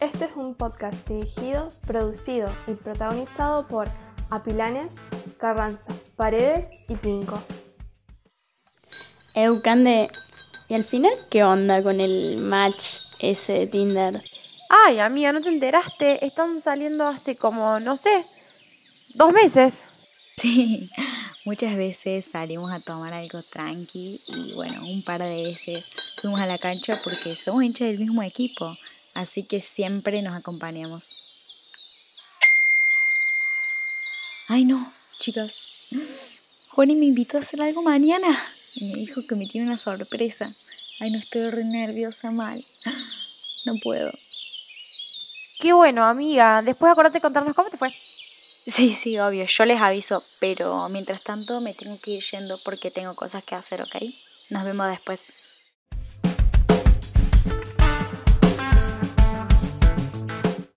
Este es un podcast dirigido, producido y protagonizado por Apilanes, Carranza, Paredes y Pinco. Eucande, ¿y al final qué onda con el match ese de Tinder? Ay, amiga, ¿no te enteraste? Están saliendo hace como, no sé, dos meses. Sí, muchas veces salimos a tomar algo tranqui y bueno, un par de veces fuimos a la cancha porque somos hinchas del mismo equipo, así que siempre nos acompañamos. Ay no, chicas, Juani me invitó a hacer algo mañana y me dijo que me tiene una sorpresa. Ay, no estoy re nerviosa mal. No puedo. Qué bueno, amiga. Después acordate de contarnos cómo te fue. Sí, sí, obvio, yo les aviso, pero mientras tanto me tengo que ir yendo porque tengo cosas que hacer, ¿ok? Nos vemos después.